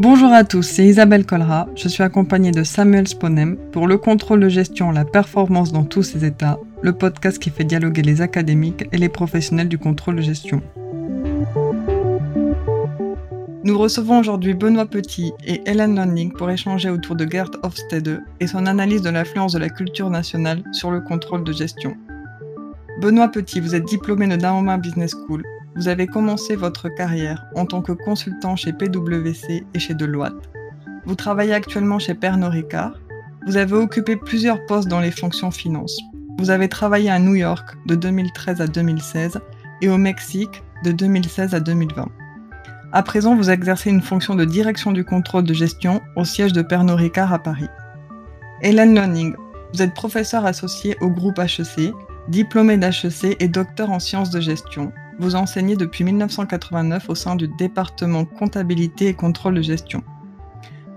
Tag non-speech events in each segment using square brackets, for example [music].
Bonjour à tous, c'est Isabelle Colra. Je suis accompagnée de Samuel Sponem pour le contrôle de gestion, la performance dans tous ses états, le podcast qui fait dialoguer les académiques et les professionnels du contrôle de gestion. Nous recevons aujourd'hui Benoît Petit et Hélène Landing pour échanger autour de Gert Hofstede et son analyse de l'influence de la culture nationale sur le contrôle de gestion. Benoît Petit, vous êtes diplômé de Dahoma Business School. Vous avez commencé votre carrière en tant que consultant chez PwC et chez Deloitte. Vous travaillez actuellement chez Pernod Ricard. Vous avez occupé plusieurs postes dans les fonctions finances. Vous avez travaillé à New York de 2013 à 2016 et au Mexique de 2016 à 2020. À présent, vous exercez une fonction de direction du contrôle de gestion au siège de Pernod Ricard à Paris. Hélène Learning, vous êtes professeur associé au groupe HEC, diplômé d'HEC et docteur en sciences de gestion. Vous enseignez depuis 1989 au sein du département comptabilité et contrôle de gestion.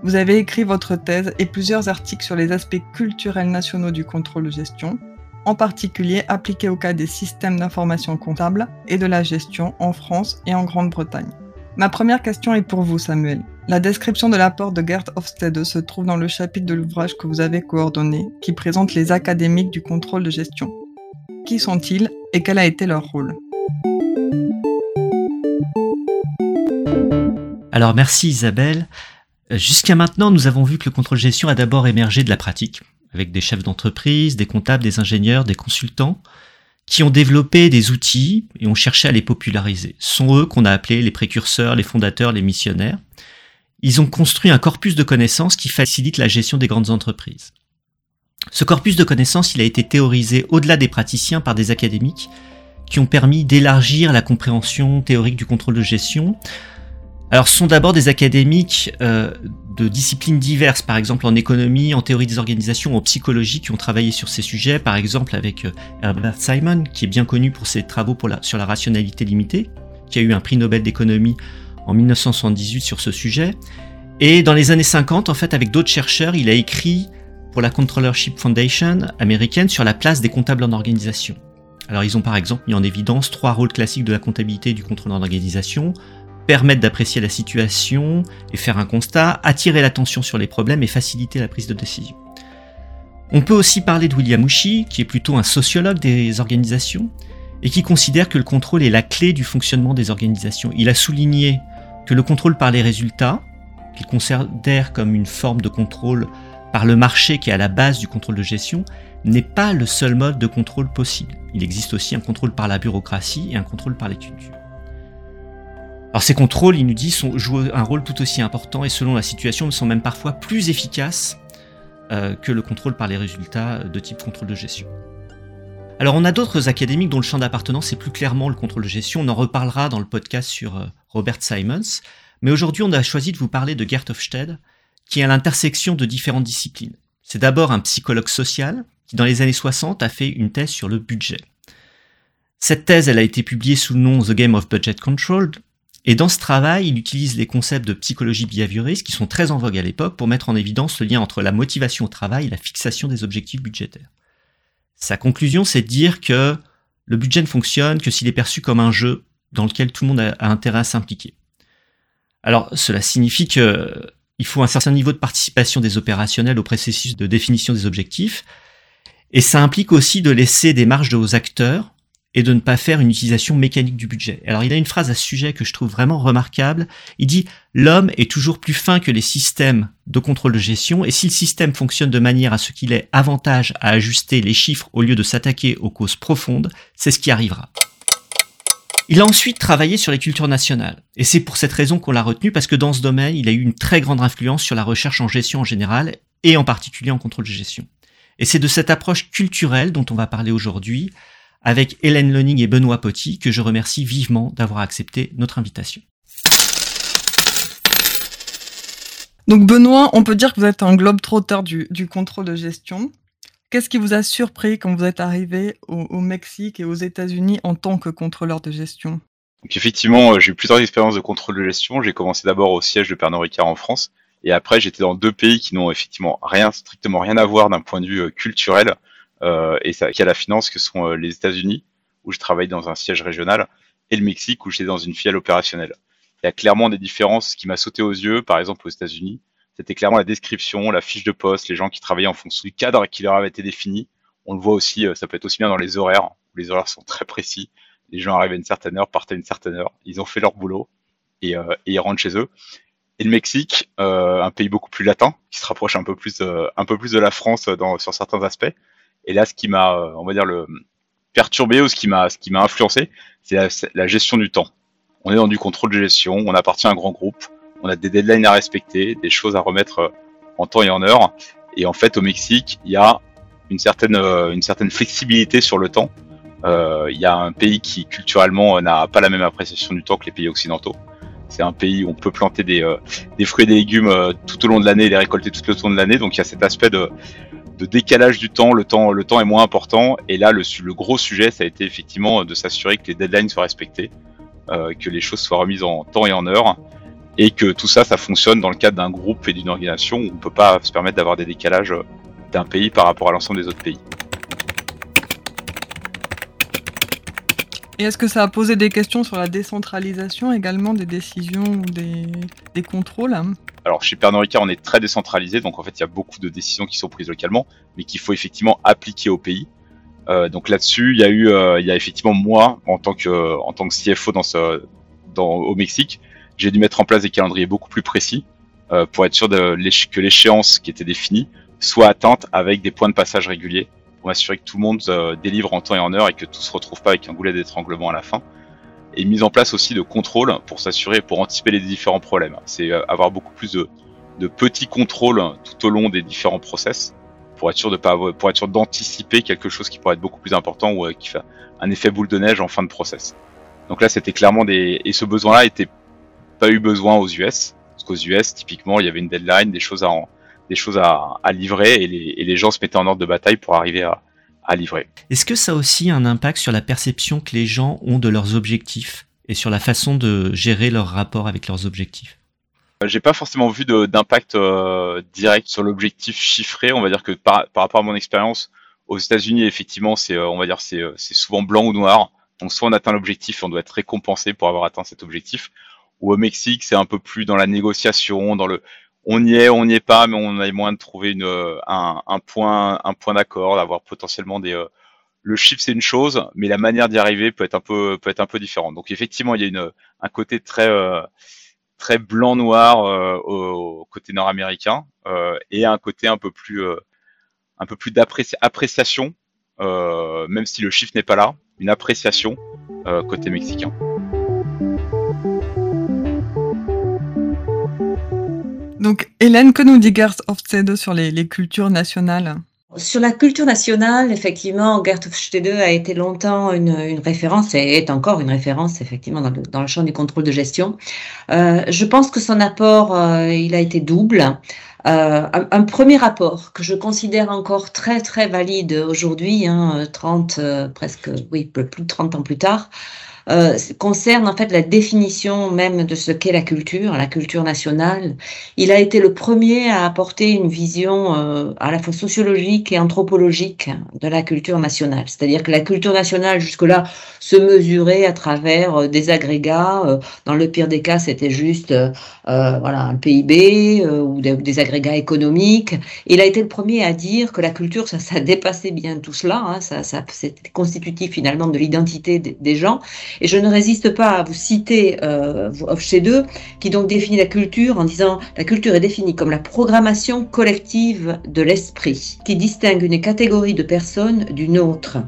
Vous avez écrit votre thèse et plusieurs articles sur les aspects culturels nationaux du contrôle de gestion, en particulier appliqués au cas des systèmes d'information comptable et de la gestion en France et en Grande-Bretagne. Ma première question est pour vous, Samuel. La description de l'apport de Gert Hofstede se trouve dans le chapitre de l'ouvrage que vous avez coordonné, qui présente les académiques du contrôle de gestion. Qui sont-ils et quel a été leur rôle? Alors merci Isabelle. Jusqu'à maintenant, nous avons vu que le contrôle gestion a d'abord émergé de la pratique, avec des chefs d'entreprise, des comptables, des ingénieurs, des consultants, qui ont développé des outils et ont cherché à les populariser. Ce sont eux qu'on a appelés les précurseurs, les fondateurs, les missionnaires. Ils ont construit un corpus de connaissances qui facilite la gestion des grandes entreprises. Ce corpus de connaissances, il a été théorisé au-delà des praticiens par des académiques qui ont permis d'élargir la compréhension théorique du contrôle de gestion alors, ce sont d'abord des académiques euh, de disciplines diverses, par exemple en économie, en théorie des organisations, en psychologie, qui ont travaillé sur ces sujets, par exemple avec euh, Herbert Simon, qui est bien connu pour ses travaux sur la rationalité limitée, qui a eu un prix Nobel d'économie en 1978 sur ce sujet. Et dans les années 50, en fait, avec d'autres chercheurs, il a écrit pour la Controllership Foundation américaine sur la place des comptables en organisation. Alors, ils ont par exemple mis en évidence trois rôles classiques de la comptabilité et du contrôle en organisation, permettre d'apprécier la situation et faire un constat, attirer l'attention sur les problèmes et faciliter la prise de décision. On peut aussi parler de William Ushi, qui est plutôt un sociologue des organisations, et qui considère que le contrôle est la clé du fonctionnement des organisations. Il a souligné que le contrôle par les résultats, qu'il considère comme une forme de contrôle par le marché qui est à la base du contrôle de gestion, n'est pas le seul mode de contrôle possible. Il existe aussi un contrôle par la bureaucratie et un contrôle par les cultures. Alors ces contrôles, il nous dit, sont, jouent un rôle tout aussi important et selon la situation, sont même parfois plus efficaces euh, que le contrôle par les résultats de type contrôle de gestion. Alors on a d'autres académiques dont le champ d'appartenance est plus clairement le contrôle de gestion, on en reparlera dans le podcast sur euh, Robert Simons, mais aujourd'hui on a choisi de vous parler de Gert Hofstede, qui est à l'intersection de différentes disciplines. C'est d'abord un psychologue social qui dans les années 60 a fait une thèse sur le budget. Cette thèse, elle a été publiée sous le nom The Game of Budget Control, et dans ce travail, il utilise les concepts de psychologie behavioriste qui sont très en vogue à l'époque pour mettre en évidence le lien entre la motivation au travail et la fixation des objectifs budgétaires. Sa conclusion, c'est de dire que le budget ne fonctionne que s'il est perçu comme un jeu dans lequel tout le monde a, intérêt à s'impliquer. Alors, cela signifie que il faut un certain niveau de participation des opérationnels au processus de définition des objectifs, et ça implique aussi de laisser des marges aux acteurs et de ne pas faire une utilisation mécanique du budget. Alors il a une phrase à ce sujet que je trouve vraiment remarquable. Il dit L'homme est toujours plus fin que les systèmes de contrôle de gestion et si le système fonctionne de manière à ce qu'il ait avantage à ajuster les chiffres au lieu de s'attaquer aux causes profondes, c'est ce qui arrivera. Il a ensuite travaillé sur les cultures nationales. Et c'est pour cette raison qu'on l'a retenu, parce que dans ce domaine, il a eu une très grande influence sur la recherche en gestion en général, et en particulier en contrôle de gestion. Et c'est de cette approche culturelle dont on va parler aujourd'hui, avec Hélène Lening et Benoît Potti, que je remercie vivement d'avoir accepté notre invitation. Donc Benoît, on peut dire que vous êtes un globe trotteur du contrôle de gestion. Qu'est-ce qui vous a surpris quand vous êtes arrivé au, Mexique et aux États-Unis en tant que contrôleur de gestion? Effectivement, euh, j'ai eu plusieurs expériences de contrôle de gestion. J'ai commencé d'abord au siège de Pernod Ricard en France, et après j'étais dans deux pays qui n'ont effectivement rien, strictement rien à voir d'un point de vue euh, culturel euh, et qui a la finance, que sont les États-Unis, où je travaille dans un siège régional, et le Mexique, où j'étais dans une filiale opérationnelle. il y a clairement des différences qui m'a sauté aux yeux, par exemple aux États-Unis. C'était clairement la description, la fiche de poste, les gens qui travaillaient en fonction du cadre qui leur avait été défini. On le voit aussi, ça peut être aussi bien dans les horaires, où les horaires sont très précis. Les gens arrivent à une certaine heure, partent à une certaine heure. Ils ont fait leur boulot et, et ils rentrent chez eux et le Mexique, euh, un pays beaucoup plus latin, qui se rapproche un peu plus, euh, un peu plus de la France dans, sur certains aspects. Et là, ce qui m'a, euh, on va dire, le perturbé ou ce qui m'a, ce qui m'a influencé, c'est la, gestion du temps. On est dans du contrôle de gestion, on appartient à un grand groupe, on a des deadlines à respecter, des choses à remettre en temps et en heure. Et en fait, au Mexique, il y a une certaine, certaine flexibilité sur le temps. Il y a un pays qui culturellement n'a pas la même appréciation du temps que les pays occidentaux. C'est un pays où on peut planter des, euh, fruits et des légumes euh, tout au long de l'année et les récolter tout au long de l'année. Donc il y a cet aspect de, décalage du temps. Le temps, le est moins important. Et là, le, le gros sujet, ça a été effectivement de s'assurer que les deadlines soient respectés, euh, que les choses soient remises en temps et en heure, et que tout ça, ça fonctionne dans le cadre d'un groupe et d'une organisation où on peut pas se permettre d'avoir des décalages d'un pays par rapport à l'ensemble des autres pays. Et est-ce que ça a posé des questions sur la décentralisation également des décisions ou des, contrôles alors chez Pernod Ricard, on est très décentralisé, donc en fait il y a beaucoup de décisions qui sont prises localement, mais qu'il faut effectivement appliquer au pays. Euh, donc là-dessus, il y a eu, euh, il y a effectivement moi en tant que en tant que CFO dans ce, dans, au Mexique, j'ai dû mettre en place des calendriers beaucoup plus précis euh, pour être sûr de que l'échéance qui était définie soit atteinte avec des points de passage réguliers pour m'assurer que tout le monde euh, délivre en temps et en heure et que tout se retrouve pas avec un goulet d'étranglement à la fin. Et mise en place aussi de contrôles pour s'assurer, pour anticiper les différents problèmes. C'est euh, avoir beaucoup plus de, de, petits contrôles tout au long des différents process pour être sûr de pas pour être sûr d'anticiper quelque chose qui pourrait être beaucoup plus important ou euh, qui fait un effet boule de neige en fin de process. Donc là, c'était clairement des et ce besoin-là était pas eu besoin aux US parce qu'aux US, typiquement, il y avait une deadline, des choses à en, des choses à, livrer et les, gens se mettaient en ordre de bataille pour arriver à, livrer. Est-ce que ça a aussi un impact sur la perception que les gens ont de leurs objectifs et sur la façon de gérer leur rapport avec leurs objectifs? Euh, j'ai pas forcément vu d'impact euh, direct sur l'objectif chiffré. On va dire que par, rapport à mon expérience aux États-Unis, effectivement, c'est euh, on va dire c'est souvent blanc ou noir. Donc soit on atteint l'objectif et on doit être récompensé pour avoir atteint cet objectif. Ou au Mexique, c'est un peu plus dans la négociation, dans le on y est, on n'y est pas, mais on a moins de trouver une, euh, un, un point, un point d'accord, d'avoir potentiellement des. Euh, le chiffre c'est une chose, mais la manière d'y arriver peut être un peu, peut être un peu différente. Donc effectivement, il y a une, un côté très, euh, très blanc-noir au, côté nord-américain et un côté un peu plus, un peu plus d'appréciation, même si le chiffre n'est pas là, une appréciation côté mexicain. Donc, Hélène, que nous dit Gert Hofstede sur les, cultures nationales? Sur la culture nationale, effectivement, Gert Hofstede a été longtemps une, référence et est encore une référence, effectivement, dans le, champ du contrôle de gestion. Euh, je pense que son apport, euh, il a été double. Euh, un, premier rapport que je considère encore très très valide aujourd'hui, hein, 30 presque oui plus de 30 ans plus tard, euh, concerne en fait la définition même de ce qu'est la culture, la culture nationale. Il a été le premier à apporter une vision euh, à la fois sociologique et anthropologique de la culture nationale. C'est-à-dire que la culture nationale jusque-là se mesurait à travers euh, des agrégats. dans le pire des cas, c'était juste voilà un PIB ou des, agrégats économiques. Il a été le premier à dire que la culture, ça, ça dépassait bien tout cela. Hein, ça, ça c'était constitutif finalement de l'identité des gens et je ne résiste pas à vous citer euh, chez deux, qui donc définit la culture en disant la culture est définie comme la programmation collective de l'esprit, qui distingue une catégorie de personnes d'une autre.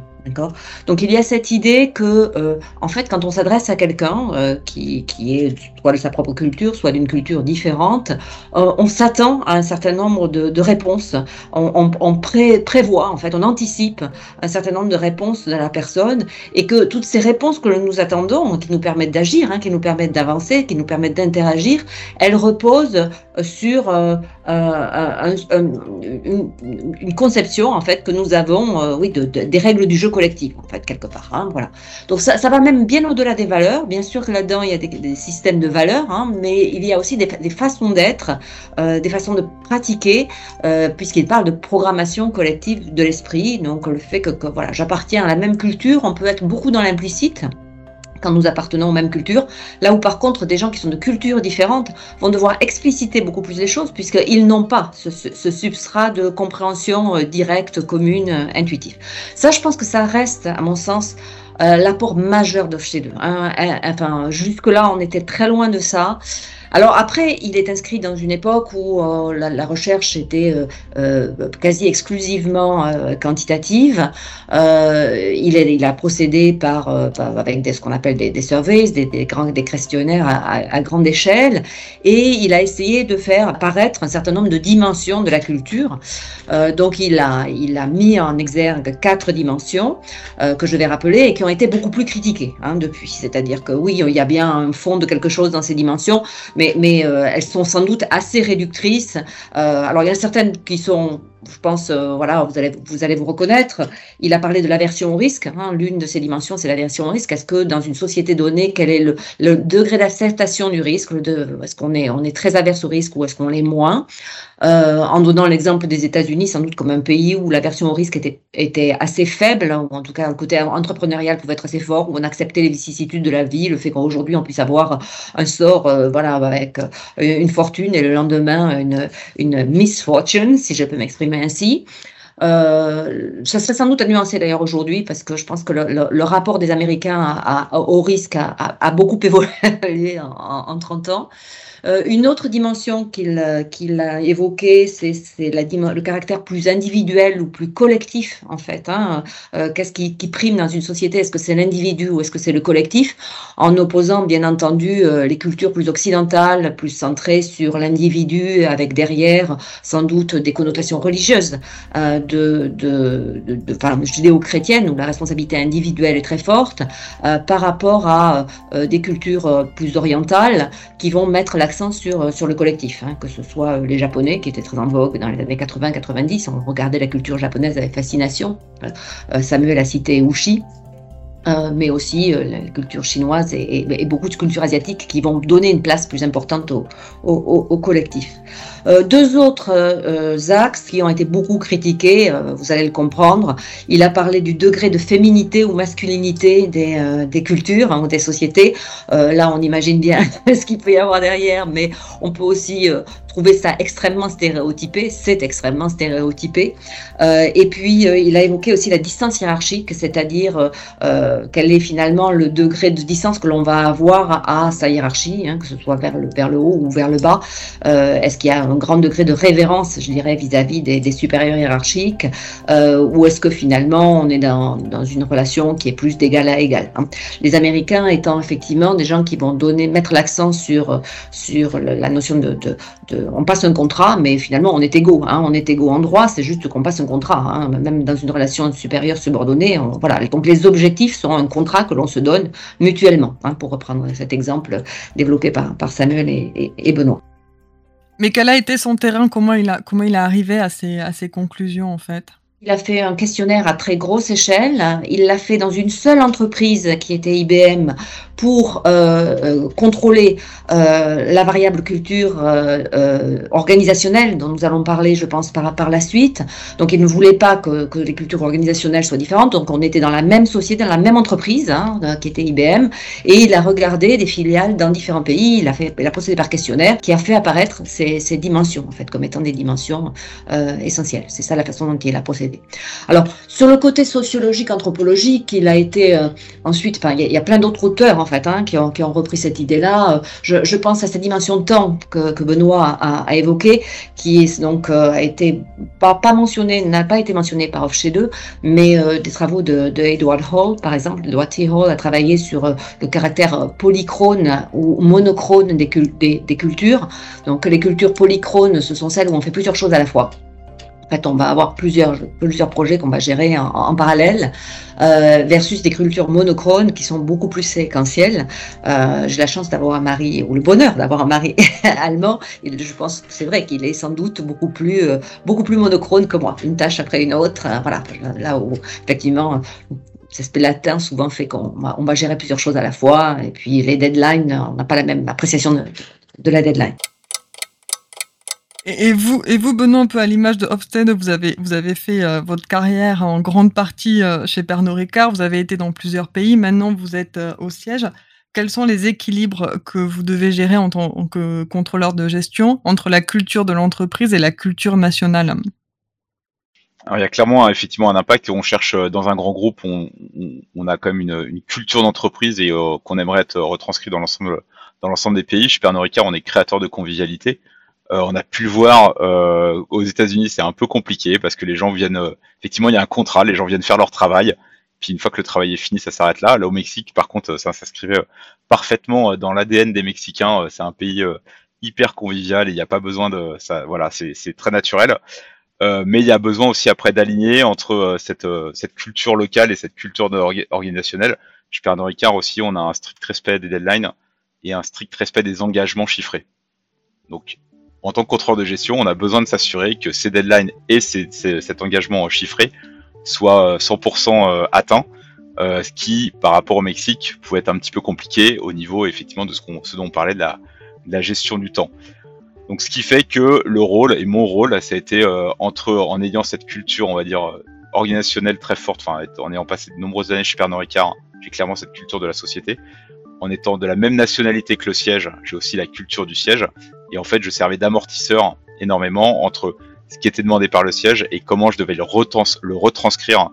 Donc il y a cette idée que, euh, en fait, quand on s'adresse à quelqu'un euh, qui, qui, est soit de sa propre culture, soit d'une culture différente, euh, on s'attend à un certain nombre de, de réponses. On, on, on pré, prévoit, en fait, on anticipe un certain nombre de réponses de la personne et que toutes ces réponses que nous attendons, qui nous permettent d'agir, hein, qui nous permettent d'avancer, qui nous permettent d'interagir, elles reposent sur un, une, conception, en fait, que nous avons, oui, de, des règles du jeu collective, en fait, quelque part. Hein, voilà. Donc ça, ça, va même bien au-delà des valeurs. Bien sûr que là-dedans, il y a des, systèmes de valeurs, hein, mais il y a aussi des, façons d'être, euh, des façons de pratiquer, euh, puisqu'il parle de programmation collective de l'esprit. Donc le fait que, que voilà, j'appartiens à la même culture, on peut être beaucoup dans l'implicite quand nous appartenons aux mêmes cultures, là où par contre des gens qui sont de cultures différentes vont devoir expliciter beaucoup plus les choses puisqu'ils n'ont pas ce, substrat de compréhension euh, directe, commune, euh, intuitive. Ça, je pense que ça reste, à mon sens, euh, l'apport majeur de Hein. Enfin, jusque-là, on était très loin de ça. Alors après, il est inscrit dans une époque où euh, la, recherche était euh, euh, quasi exclusivement quantitative. Il, a procédé par, avec des, ce qu'on appelle des, surveys, des, questionnaires à, grande échelle, et il a essayé de faire apparaître un certain nombre de dimensions de la culture. donc il a, il a mis en exergue quatre dimensions que je vais rappeler et qui ont été beaucoup plus critiquées hein, depuis. C'est-à-dire que oui, il y a bien un fond de quelque chose dans ces dimensions, mais mais, euh, elles sont sans doute assez réductrices. Euh, alors il y en a certaines qui sont je pense, euh, voilà, vous allez, vous reconnaître. Il a parlé de l'aversion au risque. Hein. L'une de ces dimensions, c'est l'aversion au risque. Est-ce que dans une société donnée, quel est le, le degré d'acceptation du risque Est-ce qu'on est, on est très averse au risque ou est-ce qu'on l'est moins? Euh, en donnant l'exemple des États-Unis, sans doute comme un pays où l'aversion au risque était, assez faible, ou en tout cas le côté entrepreneurial pouvait être assez fort, où on acceptait les vicissitudes de la vie, le fait qu'aujourd'hui on puisse avoir un sort, euh, voilà, avec euh, une fortune et le lendemain une, une misfortune, si je peux m'exprimer ainsi. Ça serait sans doute à nuancer d'ailleurs aujourd'hui parce que je pense que le, rapport des Américains au risque a, a, beaucoup [laughs] évolué en, en 30 ans. Euh, une autre dimension qu'il qu'il a évoquée, c'est le caractère plus individuel ou plus collectif, en fait. Hein. Euh, Qu'est-ce qui, prime dans une société? Est-ce que c'est l'individu ou est-ce que c'est le collectif? En opposant, bien entendu, euh, les cultures plus occidentales, plus centrées sur l'individu, avec derrière, sans doute, des connotations religieuses euh, de, de, de, judéo-chrétiennes, où la responsabilité individuelle est très forte, euh, par rapport à des cultures plus orientales qui vont mettre l'accent sur, euh, sur le collectif, hein, que ce soit euh, les Japonais qui étaient très en vogue dans les années 80-90, on regardait la culture japonaise avec fascination. Euh, Samuel a cité Ushi, mais aussi la culture chinoise et, beaucoup de cultures asiatiques qui vont donner une place plus importante au, au collectif. Euh, deux autres euh, axes qui ont été beaucoup critiqués, euh, vous allez le comprendre. Il a parlé du degré de féminité ou masculinité des, des cultures hein, ou des sociétés. là, on imagine bien [laughs] ce qu'il peut y avoir derrière, mais on peut aussi trouver ça extrêmement stéréotypé. C'est extrêmement stéréotypé. et puis, il a évoqué aussi la distance hiérarchique, c'est-à-dire quel est finalement le degré de distance que l'on va avoir à sa hiérarchie, hein, que ce soit vers le, haut ou vers le bas. Est-ce qu'il y a un grand degré de révérence, je dirais, vis-à-vis des, supérieurs hiérarchiques, euh, ou est-ce que finalement on est dans, une relation qui est plus d'égal à égal hein. Les Américains étant effectivement des gens qui vont donner, mettre l'accent sur sur la notion de, on passe un contrat, mais finalement on est égaux, hein, on est égaux en droit, c'est juste qu'on passe un contrat, hein, même dans une relation supérieure subordonnée, voilà. Donc les objectifs seront un contrat que l'on se donne mutuellement, hein, pour reprendre cet exemple développé par, par Samuel et, et Benoît. Mais quel a été son terrain? Comment il a, comment il a arrivé à ses, à ses conclusions en fait? Il a fait un questionnaire à très grosse échelle. Il l'a fait dans une seule entreprise qui était IBM pour euh, euh, contrôler euh, la variable culture organisationnelle dont nous allons parler, je pense, par, la suite. Donc, il ne voulait pas que, les cultures organisationnelles soient différentes. Donc, on était dans la même société, dans la même entreprise, hein, qui était IBM, et il a regardé des filiales dans différents pays. Il a procédé par questionnaire, qui a fait apparaître ces, dimensions, en fait, comme étant des dimensions essentielles. C'est ça la façon dont il a procédé. Alors, sur le côté sociologique, anthropologique, il a été ensuite, il y, a plein d'autres auteurs en fait, hein, qui, ont, repris cette idée-là. Euh, je, pense à cette dimension de temps que, Benoît a, a évoquée, qui donc euh, n'a pas été mentionnée par Hofstede, mais euh, des travaux de, Hall, par exemple. Edward T. Hall a travaillé sur le caractère polychrone ou monochrone des, des cultures. Donc les cultures polychrones, ce sont celles où on fait plusieurs choses à la fois. En fait, on va avoir plusieurs, plusieurs projets qu'on va gérer en, parallèle, euh, versus des cultures monochrones qui sont beaucoup plus séquentielles. Euh, J'ai la chance d'avoir un mari, ou le bonheur d'avoir un mari [laughs] allemand, et je pense que c'est vrai qu'il est sans doute beaucoup plus, euh, beaucoup plus monochrone que moi, une tâche après une autre. Euh, voilà, là où effectivement cet aspect latin souvent fait qu'on va, on va gérer plusieurs choses à la fois, et puis les deadlines, on n'a pas la même appréciation de, de la deadline. Et, vous, et vous, Benoît, un peu à l'image de Hofstede, vous avez, vous avez fait euh, votre carrière en grande partie euh, chez Pernod Ricard, vous avez été dans plusieurs pays, maintenant vous êtes euh, au siège. Quels sont les équilibres que vous devez gérer en tant que contrôleur de gestion entre la culture de l'entreprise et la culture nationale? Alors, il y a clairement effectivement un impact on cherche dans un grand groupe, on, on, a quand même une, une culture d'entreprise et qu'on aimerait être retranscrit dans l'ensemble dans l'ensemble des pays. Chez Pernod Ricard, on est créateur de convivialité. Euh, on a pu le voir euh, aux États-Unis, c'est un peu compliqué parce que les gens viennent. Euh, effectivement, il y a un contrat, les gens viennent faire leur travail. Puis une fois que le travail est fini, ça s'arrête là. Là au Mexique, par contre, ça s'inscrivait parfaitement dans l'ADN des Mexicains. C'est un pays hyper convivial et il n'y a pas besoin de ça. Voilà, c'est très naturel. mais il y a besoin aussi après d'aligner entre cette, cette culture locale et cette culture organisationnelle. Chez Pernod Ricard aussi, on a un strict respect des deadlines et un strict respect des engagements chiffrés. Donc en tant que contrôleur de gestion, on a besoin de s'assurer que ces deadlines et cet engagement chiffré soient 100% euh, euh, atteints, euh, ce qui, par rapport au Mexique, pouvait être un petit peu compliqué au niveau effectivement de ce, dont on parlait de la, gestion du temps. Donc, ce qui fait que le rôle et mon rôle, ça a été entre en ayant cette culture, on va dire organisationnelle très forte, en ayant passé de nombreuses années chez Pernod Ricard, j'ai clairement cette culture de la société. En étant de la même nationalité que le siège, j'ai aussi la culture du siège. Et en fait, je servais d'amortisseur énormément entre ce qui était demandé par le siège et comment je devais le, retranscrire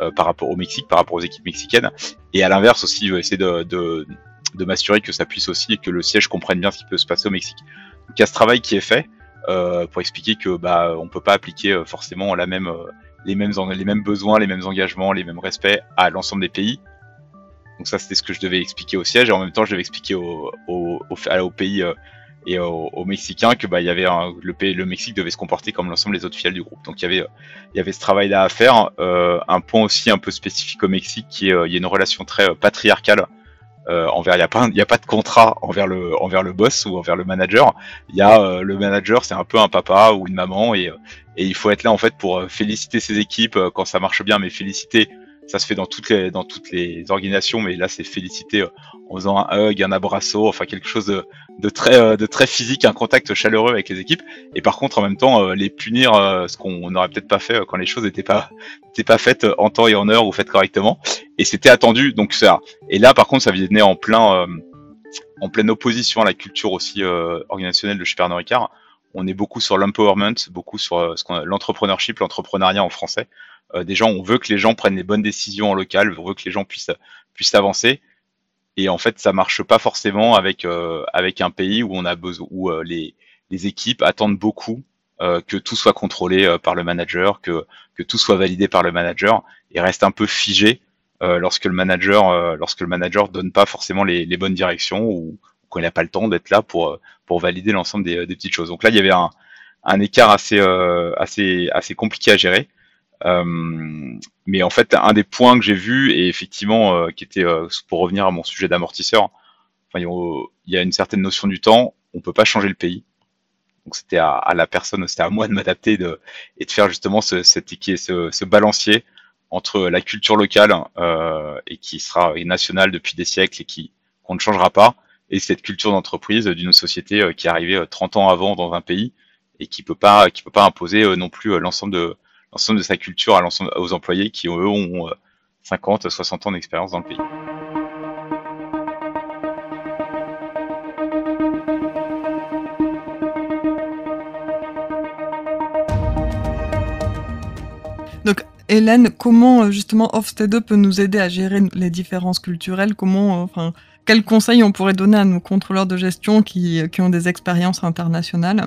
euh, par rapport au Mexique, par rapport aux équipes mexicaines. Et à l'inverse aussi, je vais essayer de, m'assurer que ça puisse aussi, que le siège comprenne bien ce qui peut se passer au Mexique. Donc il y a ce travail qui est fait euh, pour expliquer que bah on peut pas appliquer euh, forcément les mêmes besoins, les mêmes engagements, les mêmes respects à l'ensemble des pays. Donc ça c'était ce que je devais expliquer au siège et en même temps je devais expliquer au, au, au pays et aux, Mexicains que bah il y avait un, le pays, le Mexique devait se comporter comme l'ensemble des autres filiales du groupe. Donc il y avait il y avait ce travail là à faire. Euh, un point aussi un peu spécifique au Mexique qui est euh, il y a une relation très euh, patriarcale euh, envers il y a pas il a pas de contrat envers le envers le boss ou envers le manager. Il y a euh, le manager c'est un peu un papa ou une maman et et il faut être là en fait pour féliciter ses équipes quand ça marche bien mais féliciter ça se fait dans toutes les dans toutes les organisations, mais là c'est félicité euh, en faisant un hug, un abrasso, enfin quelque chose de, de très euh, de très physique, un contact chaleureux avec les équipes. Et par contre en même temps euh, les punir, ce qu'on n'aurait peut-être pas fait quand les choses n'étaient pas n'étaient pas faites en temps et en heure ou faites correctement. Et c'était attendu, donc ça. Et là par contre ça venait en plein en pleine opposition à la culture aussi organisationnelle de chez Ricard. On est beaucoup sur l'empowerment, beaucoup sur qu'on l'entrepreneurship, l'entrepreneuriat en français. Euh, des gens, on veut que les gens prennent les bonnes décisions en local, on veut que les gens puissent puissent avancer. Et en fait, ça marche pas forcément avec euh, avec un pays où on a besoin où euh, les les équipes attendent beaucoup que tout soit contrôlé par le manager, que que tout soit validé par le manager et reste un peu figé lorsque le manager lorsque le manager donne pas forcément les, les bonnes directions ou, qu'on n'a pas le temps d'être là pour pour valider l'ensemble des, des, petites choses. Donc là, il y avait un, un écart assez assez assez compliqué à gérer. Euh, mais en fait, un des points que j'ai vu et effectivement euh, qui était euh, pour revenir à mon sujet d'amortisseur, il y a une certaine notion du temps. On peut pas changer le pays. Donc c'était à, à, la personne, c'était à moi de m'adapter de, et de faire justement ce, cette, ce, ce balancier entre la culture locale euh, et qui sera nationale depuis des siècles et qui qu'on ne changera pas, et cette culture d'entreprise d'une société qui est arrivée 30 ans avant dans un pays et qui peut pas qui peut pas imposer non plus l'ensemble de l'ensemble de sa culture à l'ensemble aux employés qui eux ont 50, euh, 60 ans d'expérience dans le pays. Donc, Hélène, comment euh, justement Hofstede peut nous aider à gérer les différences culturelles? Comment, euh, enfin, quels conseils on pourrait donner à nos contrôleurs de gestion qui, qui ont des expériences internationales?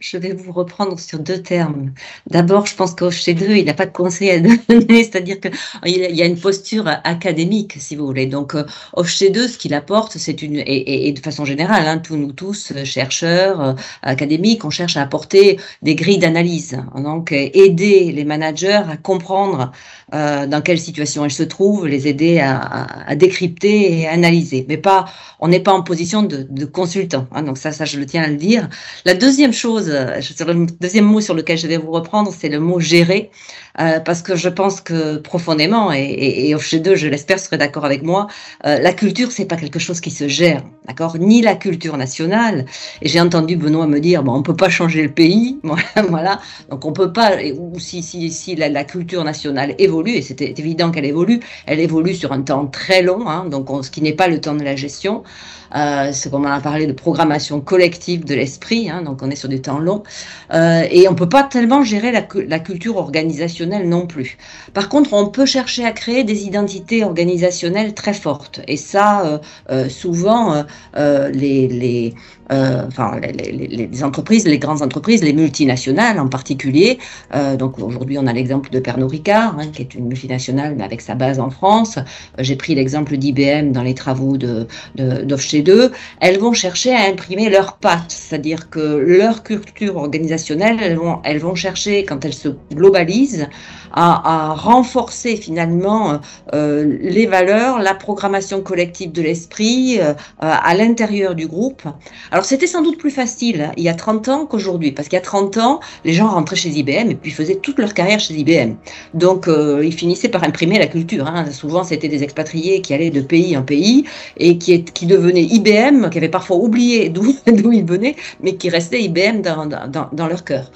Je vais vous reprendre sur deux termes. D'abord, je pense qu'au chez deux, il n'a pas de conseil à donner, [laughs] c'est-à-dire qu'il y a une posture académique, si vous voulez. Donc, au chez deux, ce qu'il apporte, c'est une, et, de façon générale, hein, tous nous tous, chercheurs, euh, académiques, on cherche à apporter des grilles d'analyse. Donc, aider les managers à comprendre euh, dans quelle situation ils se trouvent, les aider à, décrypter et analyser. Mais pas, on n'est pas en position de, consultant. Hein, donc ça, ça, je le tiens à le dire. La deuxième chose le deuxième mot sur lequel je vais vous reprendre, c'est le mot gérer, parce que je pense que profondément, et, et, et chez deux, je l'espère, serait d'accord avec moi, la culture, c'est pas quelque chose qui se gère, d'accord? Ni la culture nationale. Et j'ai entendu Benoît me dire, bon, on peut pas changer le pays, [laughs] voilà. Donc on peut pas, ou si, si, si la culture nationale évolue, et c'est évident qu'elle évolue, elle évolue sur un temps très long, hein, donc ce qui n'est pas le temps de la gestion. Euh, c'est comme on a parlé de programmation collective de l'esprit, hein, donc on est sur des temps longs, euh, et on peut pas tellement gérer la, culture organisationnelle non plus. Par contre, on peut chercher à créer des identités organisationnelles très fortes, et ça, euh, euh souvent, les euh, enfin les, entreprises, les grandes entreprises, les multinationales en particulier. Euh, donc aujourd'hui, on a l'exemple de Pernod Ricard, hein, qui est une multinationale mais avec sa base en France. Euh, j'ai pris l'exemple d'IBM dans les travaux de, de 2 Elles vont chercher à imprimer leurs pattes, c'est-à-dire que leur culture organisationnelle, elles vont, elles vont chercher, quand elles se globalisent, à, renforcer finalement les valeurs, la programmation collective de l'esprit à l'intérieur du groupe. Alors c'était sans doute plus facile hein, il y a 30 ans qu'aujourd'hui, parce qu'il y a 30 ans, les gens rentraient chez IBM et puis faisaient toute leur carrière chez IBM. Donc euh, ils finissaient par imprimer la culture. Hein. Souvent c'était des expatriés qui allaient de pays en pays et qui, devenaient IBM, qui avaient parfois oublié [laughs] d'où ils venaient, mais qui restaient IBM dans, dans, dans leur cœur.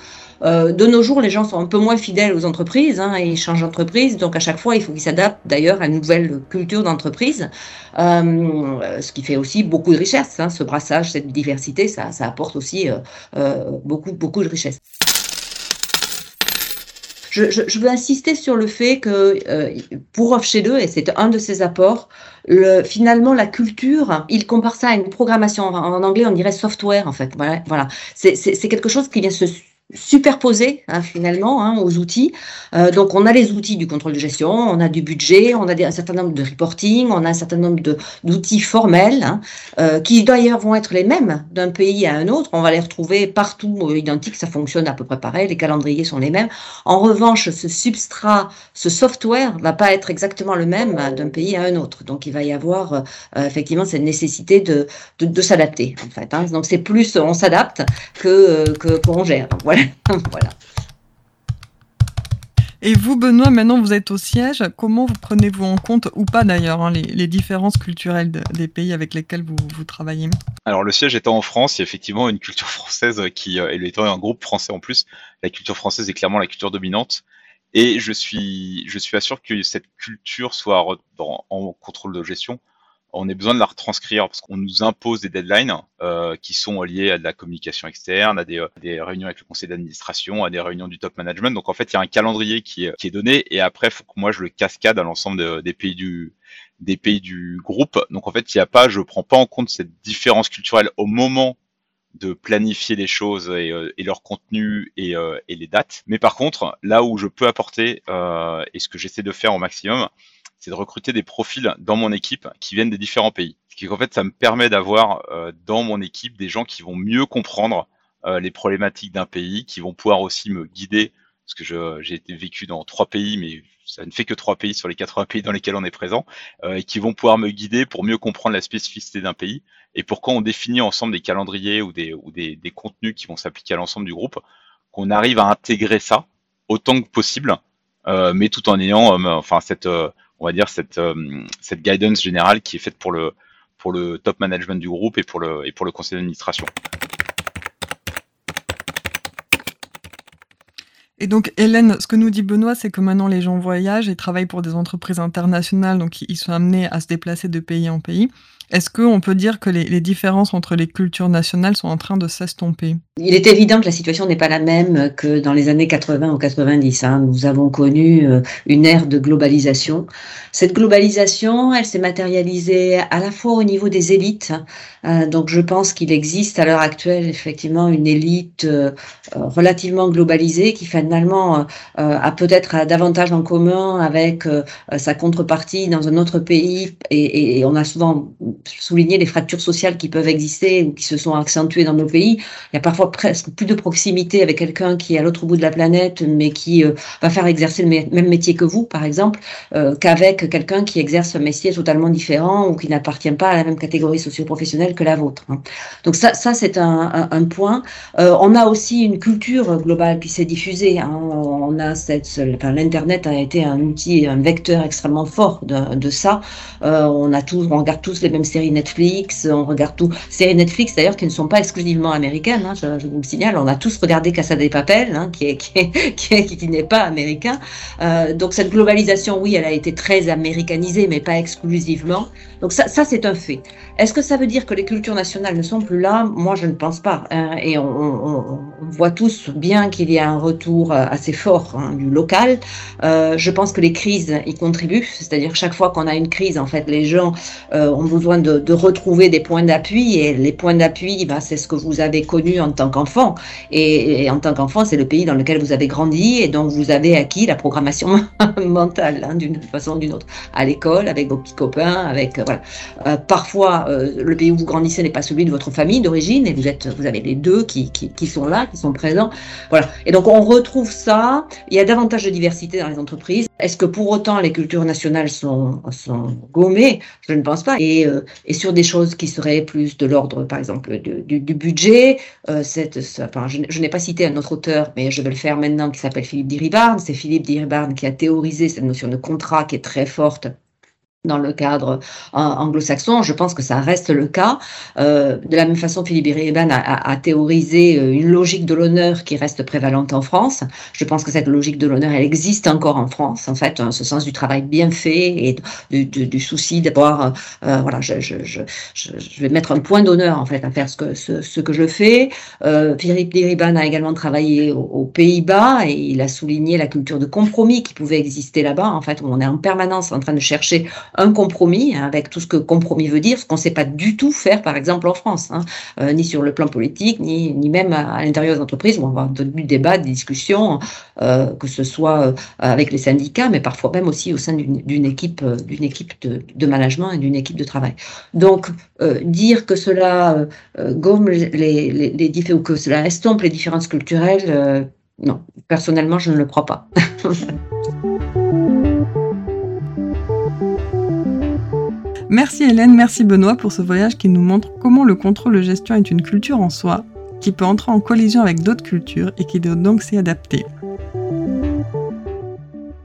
Euh, de nos jours, les gens sont un peu moins fidèles aux entreprises, hein, ils changent d'entreprise, donc à chaque fois, il faut qu'ils s'adaptent d'ailleurs à une nouvelle culture d'entreprise, euh, ce qui fait aussi beaucoup de richesse. Hein, ce brassage, cette diversité, ça, apporte aussi euh, beaucoup, de richesse. Je, veux insister sur le fait que pour Off chez eux, et c'est un de ses apports, le, finalement la culture, il compare ça à une programmation. En, anglais, on dirait software en fait. Voilà. c'est quelque chose qui vient se superposé hein, finalement hein, aux outils. Euh, donc on a les outils du contrôle de gestion, on a du budget, on a un certain nombre de reporting, on a un certain nombre d'outils formels hein, euh, qui d'ailleurs vont être les mêmes d'un pays à un autre. On va les retrouver partout euh, identiques, ça fonctionne à peu près pareil, les calendriers sont les mêmes. En revanche, ce substrat, ce software va pas être exactement le même d'un pays à un autre. Donc il va y avoir effectivement cette nécessité de, de, de s'adapter en fait. Hein. Donc c'est plus on s'adapte que qu'on gère. Voilà. [laughs] voilà. Et vous, Benoît, maintenant vous êtes au siège, comment vous prenez-vous en compte, ou pas d'ailleurs, hein, les, les, différences culturelles de, des pays avec lesquels vous, vous, travaillez Alors le siège étant en France, il y a effectivement une culture [laughs] française qui, euh, et étant un groupe français en plus, la culture française est clairement la culture dominante. Et je suis, je suis sûr que cette culture soit en, en contrôle de gestion on a besoin de la retranscrire parce qu'on nous impose des deadlines euh, qui sont liées à de la communication externe, à des, euh, des réunions avec le conseil d'administration, à des réunions du top management. Donc en fait, il y a un calendrier qui est, qui est donné et après, faut que moi je le cascade à l'ensemble des pays du des pays du groupe. Donc en fait, il n'y a pas, je prends pas en compte cette différence culturelle au moment de planifier les choses et, euh, et leur contenu et, euh, et, les dates. Mais par contre, là où je peux apporter euh, et ce que j'essaie de faire au maximum, c'est de recruter des profils dans mon équipe qui viennent des différents pays. Ce qui en fait, ça me permet d'avoir euh, dans mon équipe des gens qui vont mieux comprendre euh, les problématiques d'un pays, qui vont pouvoir aussi me guider, parce que j'ai été vécu dans trois pays, mais ça ne fait que trois pays sur les 80 pays dans lesquels on est présent, euh, et qui vont pouvoir me guider pour mieux comprendre la spécificité d'un pays, et pour quand on définit ensemble des calendriers ou des, ou des, des contenus qui vont s'appliquer à l'ensemble du groupe, qu'on arrive à intégrer ça autant que possible, euh, mais tout en ayant euh, enfin cette euh, on va dire cette euh, cette guidance générale qui est faite pour le pour le top management du groupe et pour le et pour le conseil d'administration. Et donc, Hélène, ce que nous dit Benoît, c'est que maintenant les gens voyagent et travaillent pour des entreprises internationales, donc ils sont amenés à se déplacer de pays en pays. Est-ce qu'on peut dire que les, différences entre les cultures nationales sont en train de s'estomper? Il est évident que la situation n'est pas la même que dans les années 80 ou 90. Hein. Nous avons connu euh, une ère de globalisation. Cette globalisation, elle s'est matérialisée à la fois au niveau des élites. Euh, donc je pense qu'il existe à l'heure actuelle effectivement une élite euh, relativement globalisée qui finalement a peut-être davantage en commun avec sa contrepartie dans un autre pays et on a souvent souligner les fractures sociales qui peuvent exister ou qui se sont accentuées dans nos pays. Il y a parfois presque plus de proximité avec quelqu'un qui est à l'autre bout de la planète, mais qui euh, va faire exercer le même métier que vous, par exemple, euh, qu'avec quelqu'un qui exerce un métier totalement différent ou qui n'appartient pas à la même catégorie socio-professionnelle que la vôtre. Hein. Donc ça, ça c'est un, point. Euh, on a aussi une culture globale qui s'est diffusée. Hein. On a cette, enfin, l'internet a été un outil, un vecteur extrêmement fort de, de ça. On a tous, on regarde tous les mêmes séries Netflix, on regarde tout séries Netflix d'ailleurs qui ne sont pas exclusivement américaines. Hein, je, vous le signale, on a tous regardé Casa des Papel, hein, qui est [laughs] qui, est, qui, qui n'est pas américain. Euh, donc cette globalisation, oui, elle a été très américanisée, mais pas exclusivement. Donc ça c'est un fait. Est-ce que ça veut dire que les cultures nationales ne sont plus là? Moi, je ne pense pas. Hein, et on, voit tous bien qu'il y a un retour euh, assez fort hein, du local. Euh, je pense que les crises y contribuent. C'est-à-dire chaque fois qu'on a une crise, en fait, les gens euh, ont besoin de, retrouver des points d'appui. Et les points d'appui, bah, c'est ce que vous avez connu en tant qu'enfant. Et, en tant qu'enfant, c'est le pays dans lequel vous avez grandi et donc vous avez acquis la programmation [laughs] mentale hein, d'une façon ou d'une autre. À l'école, avec vos petits copains, avec voilà. Euh, euh, le pays où vous grandissez n'est pas celui de votre famille d'origine et vous êtes, vous avez les deux qui, sont là, qui sont présents. Voilà. Et donc on retrouve ça. Il y a davantage de diversité dans les entreprises. Est-ce que pour autant les cultures nationales sont, gommées? Je ne pense pas. Et, euh, et sur des choses qui seraient plus de l'ordre, par exemple, du, budget, euh, je, je n'ai pas cité un autre auteur, mais je vais le faire maintenant, qui s'appelle Philippe Diribarne. C'est Philippe Diribarne qui a théorisé cette notion de contrat qui est très forte dans le cadre anglo-saxon. Je pense que ça reste le cas. Euh, de la même façon, Philippe Iriban a, a, a, théorisé euh, une logique de l'honneur qui reste prévalente en France. Je pense que cette logique de l'honneur, elle existe encore en France, en fait, ce sens du travail bien fait et du, du, du souci d'avoir, euh, voilà, je, je, je, je, vais mettre un point d'honneur, en fait, à faire ce que, ce, ce que je fais. Euh, Philippe Iriban a également travaillé aux, aux Pays-Bas et il a souligné la culture de compromis qui pouvait exister là-bas, en fait, où on est en permanence en train de chercher un compromis hein, avec tout ce que compromis veut dire, ce qu'on ne sait pas du tout faire, par exemple, en France, hein, euh, ni sur le plan politique, ni, ni même à, l'intérieur des entreprises, où on va avoir du débat, des discussions, euh, que ce soit euh, avec les syndicats, mais parfois même aussi au sein d'une équipe, équipe de, de, management et d'une équipe de travail. Donc, dire que cela gomme les, les, les différents, que cela estompe les différences culturelles, non, personnellement, je ne le crois pas. [laughs] Merci Hélène, merci Benoît pour ce voyage qui nous montre comment le contrôle de gestion est une culture en soi, qui peut entrer en collision avec d'autres cultures et qui doit donc s'y adapter.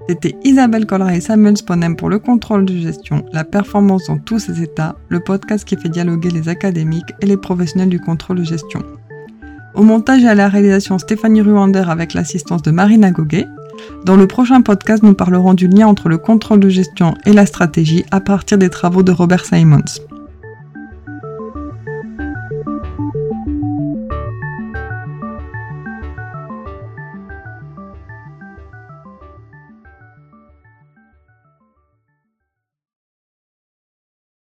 C'était Isabelle Collard et Samuel Sponem pour le contrôle de gestion, la performance dans tous ses états, le podcast qui fait dialoguer les académiques et les professionnels du contrôle de gestion. Au montage et à la réalisation Stéphanie Ruander avec l'assistance de Marina Goguet. Dans le prochain podcast, nous parlerons du lien entre le contrôle de gestion et la stratégie à partir des travaux de Robert Simons.